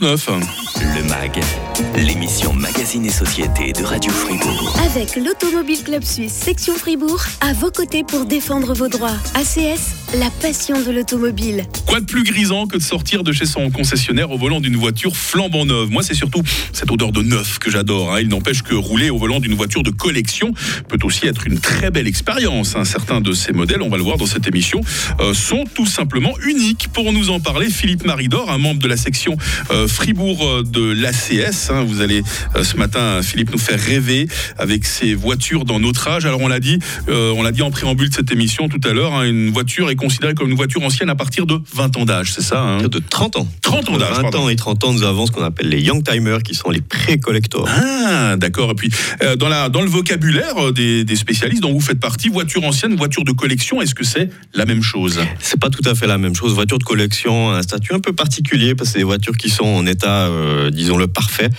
9. Le MAG, l'émission Magazine et Société de Radio Fribourg. Avec l'Automobile Club Suisse, section Fribourg, à vos côtés pour défendre vos droits. ACS, la passion de l'automobile. Quoi de plus grisant que de sortir de chez son concessionnaire au volant d'une voiture flambant neuve? Moi, c'est surtout cette odeur de neuf que j'adore. hein. Il n'empêche que rouler au volant d'une voiture de collection peut aussi être une très belle expérience. hein. Certains de ces modèles, on va le voir dans cette émission, euh, sont tout simplement uniques. Pour nous en parler, Philippe Maridor, un membre de la section euh, Fribourg euh, de l'ACS. hein. Vous allez ce matin, Philippe, nous faire rêver avec ces voitures dans notre âge. Alors on l'a dit, on l'a dit en préambule de cette émission tout à l'heure, une voiture est considérée comme une voiture ancienne à partir de 20 ans d'âge, c'est ça hein De 30 ans. 30 ans d'âge, 20 pardon. ans et 30 ans, nous avons ce qu'on appelle les Young Timers, qui sont les pré-collectors. Ah, d'accord. Et puis, euh, dans, la, dans le vocabulaire euh, des, des spécialistes dont vous faites partie, voiture ancienne, voiture de collection, est-ce que c'est la même chose? C'est pas tout à fait la même chose. Voiture de collection a un statut un peu particulier parce que c'est des voitures qui sont en état, euh, disons le parfait,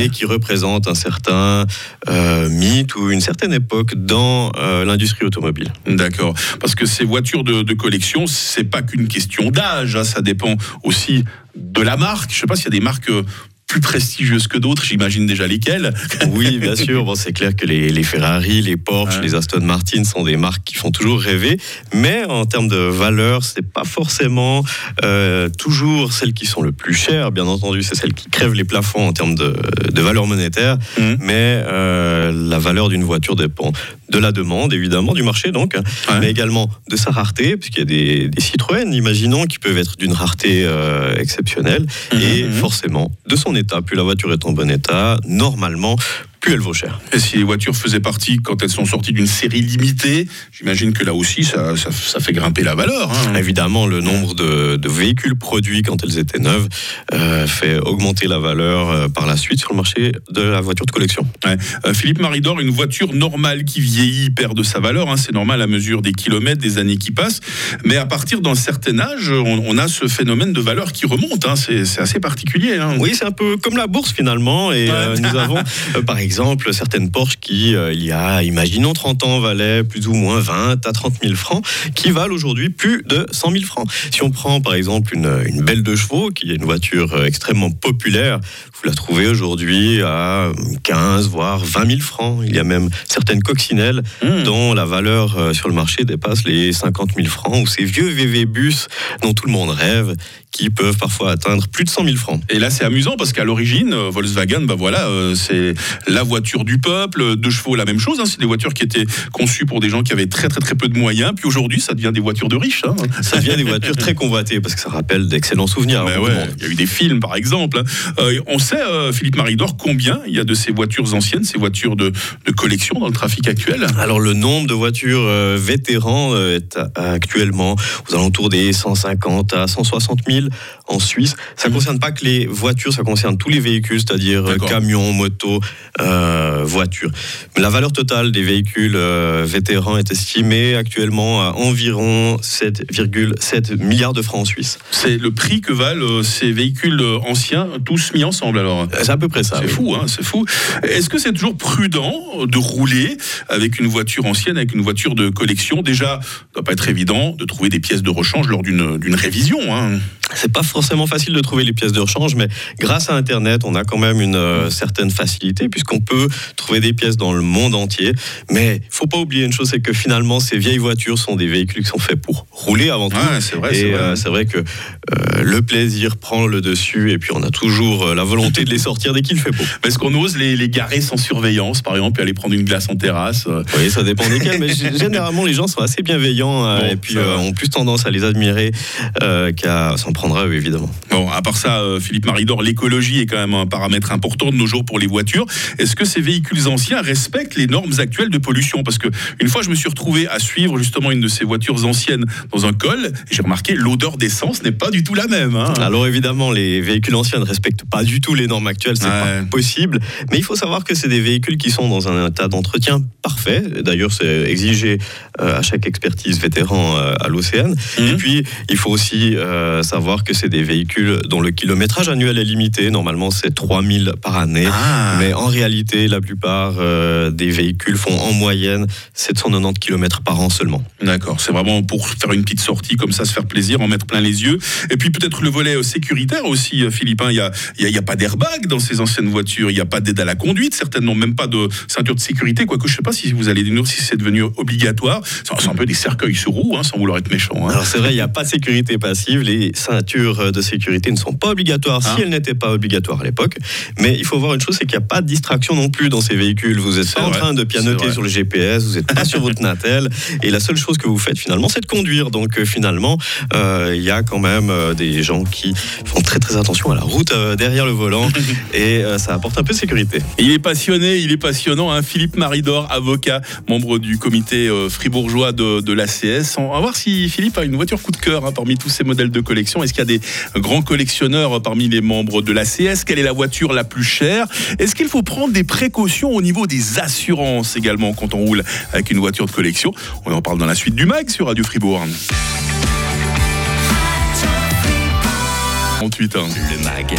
et qui représentent un certain euh, mythe ou une certaine époque dans l'industrie automobile. D'accord. Parce que ces voitures de, de collection, c'est pas qu'une question d'âge, hein, ça dépend aussi de la marque. Je sais pas s'il y a des marques euh, plus prestigieuses que d'autres, j'imagine déjà lesquelles. Oui, bien sûr. Bon, c'est clair que les, les Ferrari, les Porsche, Ouais. les Aston Martin sont des marques qui font toujours rêver. Mais en termes de valeur, c'est pas forcément euh, toujours celles qui sont le plus chères. Bien entendu, c'est celles qui crèvent les plafonds en termes de, de valeur monétaire. Mhm. Mais euh, la valeur d'une voiture dépend de la demande, évidemment, du marché donc, Ouais. mais également de sa rareté, puisqu'il y a des, des Citroën, imaginons, qui peuvent être d'une rareté euh, exceptionnelle, et Mhm. forcément de son Plus la voiture est en bon état, normalement, plus elle vaut cher. Et si les voitures faisaient partie, quand elles sont sorties d'une série limitée, j'imagine que là aussi, ça, ça, ça fait grimper la valeur. hein. Évidemment, le nombre de, de véhicules produits quand elles étaient neuves euh, fait augmenter la valeur euh, par la suite sur le marché de la voiture de collection. Ouais. Euh, Philippe Maridor, une voiture normale qui vieillit perd de sa valeur. hein. C'est normal à mesure des kilomètres, des années qui passent. Mais à partir d'un certain âge, on, on a ce phénomène de valeur qui remonte. hein. C'est assez particulier. Oui, c'est un peu comme la bourse finalement. Et Ouais. nous avons, par exemple, certaines Porsche qui, euh, il y a, imaginons, 30 ans, valaient plus ou moins 20 à 30 000 francs, qui valent aujourd'hui plus de 100 000 francs. Si on prend, par exemple, une, une belle de chevaux, qui est une voiture euh, extrêmement populaire, vous la trouvez aujourd'hui à 15, voire 20 000 francs. Il y a même certaines coccinelles Mmh. dont la valeur euh, sur le marché dépasse les 50 000 francs, ou ces vieux VV bus dont tout le monde rêve, qui peuvent parfois atteindre plus de 100 000 francs. Et là, c'est amusant parce qu'à l'origine, euh, Volkswagen, bah voilà, c'est la voiture du peuple. Deux chevaux, la même chose. hein. C'est des voitures qui étaient conçues pour des gens qui avaient très très très peu de moyens. Puis aujourd'hui, ça devient des voitures de riches. hein. Ça devient des voitures très convoitées parce que ça rappelle d'excellents souvenirs. ouais, monde. il y a eu des films, par exemple. hein. Euh, on sait, euh, Philippe Maridor, combien il y a de ces voitures anciennes, ces voitures de, de collection dans le trafic actuel? Alors le nombre de voitures euh, vétérans euh, est actuellement aux alentours des 150 à 160 000 en Suisse. Ça ne Mhm. concerne pas que les voitures, ça concerne tous les véhicules, c'est-à-dire euh, camions, motos, euh, voitures. La valeur totale des véhicules euh, vétérans est estimée actuellement à environ 7,7 milliards de francs en Suisse. C'est le prix que valent ces véhicules anciens, tous mis ensemble alors? C'est à peu près ça. C'est oui. fou, hein, c'est fou. Est-ce que c'est toujours prudent de rouler avec une voiture ancienne, avec une voiture de collection? Déjà, ça doit pas être évident de trouver des pièces de rechange lors d'une révision. hein. C'est pas forcément facile de trouver les pièces de rechange, mais grâce à Internet, on a quand même une euh, certaine facilité puisqu'on peut trouver des pièces dans le monde entier. Mais faut pas oublier une chose, c'est que finalement, ces vieilles voitures sont des véhicules qui sont faits pour rouler avant tout. Ouais, c'est vrai, Et euh, c'est vrai que euh, le plaisir prend le dessus et puis on a toujours euh, la volonté de les sortir dès qu'il fait beau. Est-ce qu'on ose les, les garer sans surveillance, par exemple, et aller prendre une glace en terrasse Oui, ça dépend desquels, mais généralement les gens sont assez bienveillants Bon, et puis ont plus tendance à les admirer qu'à s'en prendre à eux, évidemment. Bon, à part ça, euh, Philippe Maridor, l'écologie est quand même un paramètre important de nos jours pour les voitures. Est-ce que ces véhicules anciens respectent les normes actuelles de pollution? Parce que une fois, je me suis retrouvé à suivre justement une de ces voitures anciennes dans un col, j'ai remarqué l'odeur d'essence n'est pas du tout la même. hein. Alors évidemment, les véhicules anciens ne respectent pas du tout les normes actuelles, c'est Ouais. pas possible. Mais il faut savoir que c'est des véhicules qui sont dans un état d'entretien parfait. D'ailleurs, c'est exigé euh, à chaque expertise vétéran euh, à l'Océan. Mhm. Et puis, il faut aussi savoir que c'est des des véhicules dont le kilométrage annuel est limité. Normalement, c'est 3000 par année. Ah. Mais en réalité, la plupart euh, des véhicules font en moyenne 790 km par an seulement. D'accord, c'est vraiment pour faire une petite sortie comme ça, se faire plaisir, en mettre plein les yeux. Et puis peut-être le volet euh, sécuritaire aussi, euh, Philippe. hein. Il n'y a, y a- il y a pas d'airbag dans ces anciennes voitures, il n'y a pas d'aide à la conduite, certainement même pas de ceinture de sécurité, quoique je ne sais pas si vous allez nous dire si c'est devenu obligatoire. C'est c'est un peu des cercueils sur roues, hein, sans vouloir être méchant. hein. Alors c'est vrai, il n'y a pas de sécurité passive. Les ceintures de sécurité ne sont pas obligatoires Ah. si elles n'étaient pas obligatoires à l'époque. Mais il faut voir une chose, c'est qu'il n'y a pas de distraction non plus dans ces véhicules. Vous n'êtes pas en train de pianoter sur le GPS, vous n'êtes pas sur votre Natel. Et la seule chose que vous faites finalement, c'est de conduire. Donc euh, finalement, euh, il y a quand même euh, des gens qui font très très attention à la route euh, derrière le volant. et euh, ça apporte un peu de sécurité. Il est passionné, il est passionnant. hein. Philippe Maridor, avocat, membre du comité fribourgeois de, de l'ACS. On va voir si Philippe a une voiture coup de cœur hein, parmi tous ces modèles de collection. Est-ce qu'il y a des grands collectionneurs euh, parmi les membres de l'ACS Quelle est la voiture la plus chère? Est-ce qu'il faut prendre des précautions au niveau des assurances également quand on roule avec une voiture de collection? On en parle dans la suite du MAG sur Radio Fribourg. 38 ans. Le MAG,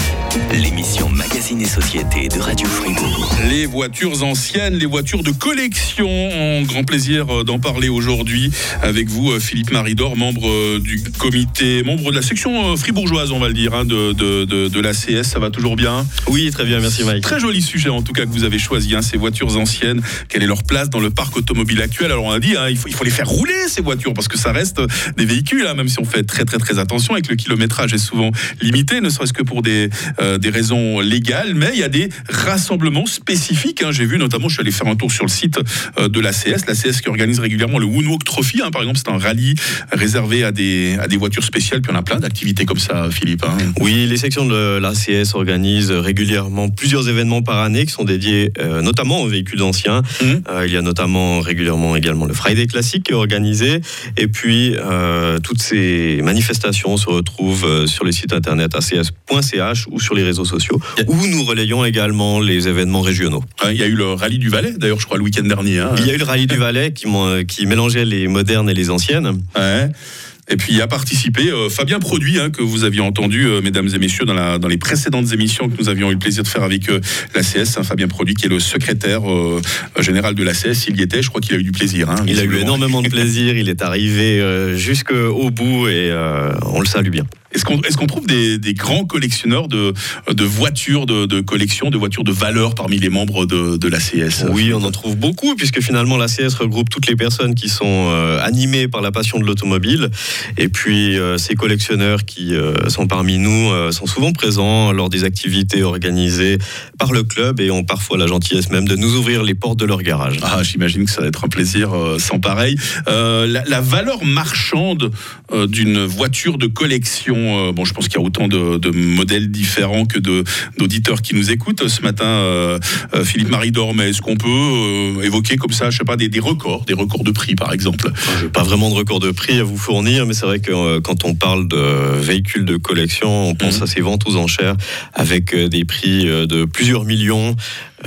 l'émission Magazine et Société de Radio Fribourg. Les voitures anciennes, les voitures de collection. On grand plaisir euh, d'en parler aujourd'hui avec vous, euh, Philippe Maridor, membre euh, du comité, membre de la section fribourgeoise, on va le dire, hein, de, de, de, de l'ACS. Ça va toujours bien? Oui, très bien, merci Mike. Très joli sujet en tout cas que vous avez choisi, hein, ces voitures anciennes. Quelle est leur place dans le parc automobile actuel? Alors on a dit, hein, il, faut, il faut les faire rouler ces voitures parce que ça reste des véhicules, hein, même si on fait très très très attention et que le kilométrage est souvent limité, ne serait-ce que pour des, euh, des raisons légales. Mais il y a des rassemblements spécifiques. hein. J'ai vu notamment, je suis allé faire un tour sur le site euh, de l'ACS, l'ACS qui organise régulièrement le Woonwalk Trophy. hein, par exemple, c'est un rallye réservé à des, à des voitures spéciales. Puis on a plein d'activités comme ça, Philippe. hein. Oui, les sections de l'ACS organisent régulièrement plusieurs événements par année qui sont dédiés euh, notamment aux véhicules anciens. Euh, il y a notamment régulièrement également le Friday Classic qui est organisé. Et puis, toutes ces manifestations se retrouvent sur le site internet acs.ch ou sur les réseaux sociaux, où nous relayons également les événements régionaux. Hein, Il y a eu le rallye du Valais, d'ailleurs, je crois, le week-end dernier. hein. Il y a eu le Rallye du Valais qui, qui mélangeait les modernes et les anciennes. Ouais. Et puis a participé euh, Fabien Produit, hein, que vous aviez entendu, euh, mesdames et messieurs, dans, la, dans les précédentes émissions que nous avions eu le plaisir de faire avec euh, l'ACS. hein, Fabien Produit, qui est le secrétaire euh, général de l'ACS, il y était. Je crois qu'il a eu du plaisir. hein, Il a eu énormément de plaisir, il est arrivé jusqu'au bout et on le salue bien. Est-ce qu'on trouve des, des grands collectionneurs de, de voitures de, de collection, de voitures de valeur parmi les membres de, de l'ACS Oui, on en trouve beaucoup, puisque finalement l'ACS regroupe toutes les personnes qui sont euh, animées par la passion de l'automobile. Et puis euh, ces collectionneurs qui euh, sont parmi nous sont souvent présents lors des activités organisées par le club et ont parfois la gentillesse même de nous ouvrir les portes de leur garage. Ah, j'imagine que ça va être un plaisir sans pareil. La, la valeur marchande d'une voiture de collection, euh, bon, je pense qu'il y a autant de, de modèles différents que d'auditeurs qui nous écoutent ce matin. euh, euh, Philippe Maridor, mais est-ce qu'on peut évoquer comme ça, je sais pas, des, des records, des records de prix par exemple? Pas vraiment de record de prix à vous fournir, mais c'est vrai que quand on parle de véhicules de collection, on pense Mhm. à ces ventes aux enchères avec des prix de plusieurs millions.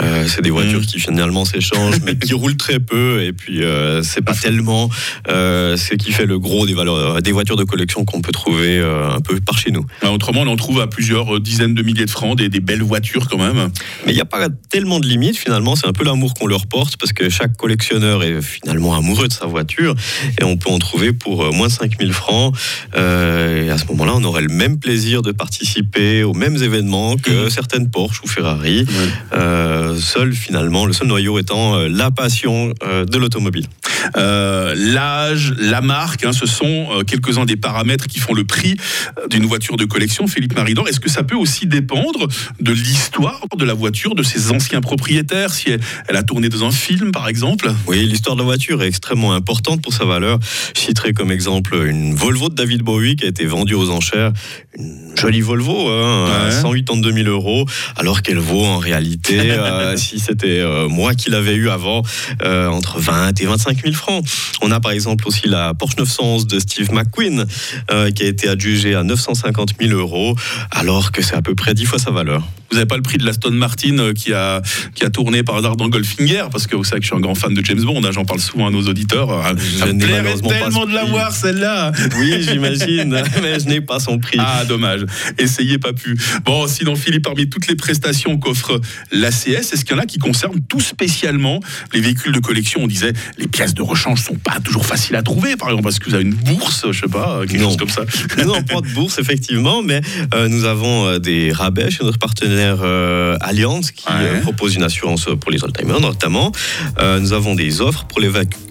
Euh, c'est des voitures Mhm. qui finalement s'échangent, mais qui roulent très peu. Et puis euh, c'est pas tellement euh, ce qui fait le gros des valeurs, des voitures de collection qu'on peut trouver euh, un peu par chez nous. Bah, Autrement, on en trouve à plusieurs euh, dizaines de milliers de francs, des, des belles voitures quand même. Mais il n'y a pas tellement de limites finalement, c'est un peu l'amour qu'on leur porte parce que chaque collectionneur est finalement amoureux de sa voiture et on peut en trouver pour euh, moins de 5000 francs. Euh, et à ce moment-là, on aurait le même plaisir de participer aux mêmes événements que Mhm. certaines Porsche ou Ferrari. Euh, seul finalement, le seul noyau étant euh, la passion euh, de l'automobile. Euh, L'âge, la marque, hein, ce sont euh, quelques-uns des paramètres qui font le prix euh, d'une voiture de collection. Philippe Maridor, est-ce que ça peut aussi dépendre de l'histoire de la voiture, de ses anciens propriétaires, si elle, elle a tourné dans un film par exemple? Oui, l'histoire de la voiture est extrêmement importante pour sa valeur. Je citerai comme exemple une Volvo de David Bowie qui a été vendue aux enchères. Une jolie Volvo, hein, à Ouais. 182 000 euros, alors qu'elle vaut en réalité, euh, si c'était euh, moi qui l'avais eu avant, euh, entre 20 et 25 000 000 francs. On a par exemple aussi la Porsche 911 de Steve McQueen euh, qui a été adjugée à 950 000 euros alors que c'est à peu près 10 fois sa valeur. Vous n'avez pas le prix de l'Aston Martin euh, qui a, qui a tourné par hasard dans Goldfinger Parce que vous savez que je suis un grand fan de James Bond, hein, j'en parle souvent à nos auditeurs. Euh, Ça me n'ai plairait tellement de la prix. voir celle-là Oui, j'imagine, mais je n'ai pas son prix. Ah, dommage. Essayez pas pu. Bon, sinon, Philippe, parmi toutes les prestations qu'offre l'ACS, est-ce qu'il y en a qui concernent tout spécialement les véhicules de collection? On disait, les pièces de rechange sont pas toujours faciles à trouver, par exemple, parce que vous avez une bourse, je sais pas, quelque Non. chose comme ça? Nous n'avons pas de bourse, effectivement, mais euh, nous avons des rabais chez notre partenaire euh, Allianz qui Ouais. euh, propose une assurance pour les oldtimers notamment. Euh, nous avons des offres pour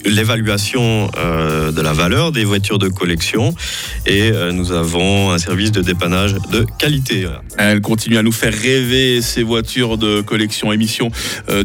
l'évaluation de la valeur des voitures de collection et nous avons un service de dépannage de qualité. Elle continue à nous faire rêver ces voitures de collection émission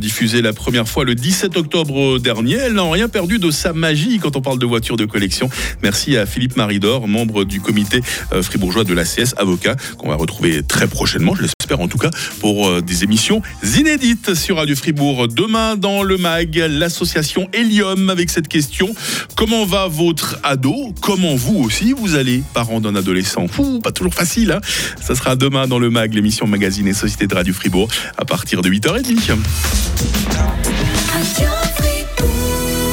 diffusée la première fois le 17 octobre dernier. Elle n'a rien perdu de sa magie quand on parle de voitures de collection. Merci à Philippe Maridor, membre du comité fribourgeois de l'ACS, avocat, qu'on va retrouver très prochainement, je l'espère en tout cas, pour euh, des émissions inédites sur Radio Fribourg. Demain dans le MAG, l'association Helium avec cette question. Comment va votre ado? Comment vous aussi vous allez, parents d'un adolescent? Ouh, Pas toujours facile, hein ça sera demain dans le MAG, l'émission Magazine et Société de Radio Fribourg, à partir de 8h30.